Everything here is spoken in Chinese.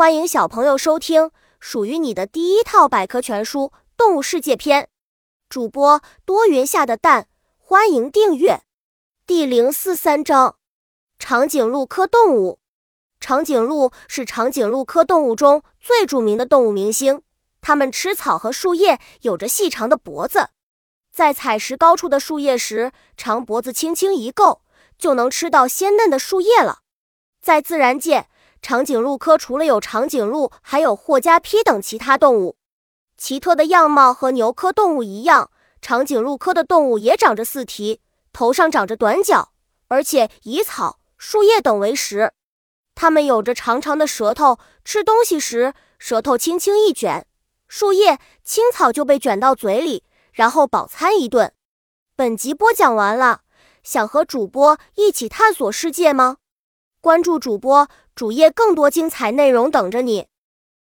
欢迎小朋友收听属于你的第一套百科全书《动物世界篇》。主播多云下的蛋，欢迎订阅。第零四三章：长颈鹿科动物。长颈鹿是长颈鹿科动物中最著名的动物明星。它们吃草和树叶，有着细长的脖子。在采食高处的树叶时，长脖子轻轻一够，就能吃到鲜嫩的树叶了。在自然界，长颈鹿科除了有长颈鹿，还有霍加披等其他动物。奇特的样貌和牛科动物一样，长颈鹿科的动物也长着四蹄，头上长着短角，而且以草、树叶等为食。它们有着长长的舌头，吃东西时舌头轻轻一卷，树叶、青草就被卷到嘴里，然后饱餐一顿。本集播讲完了，想和主播一起探索世界吗？关注主播主页，更多精彩内容等着你。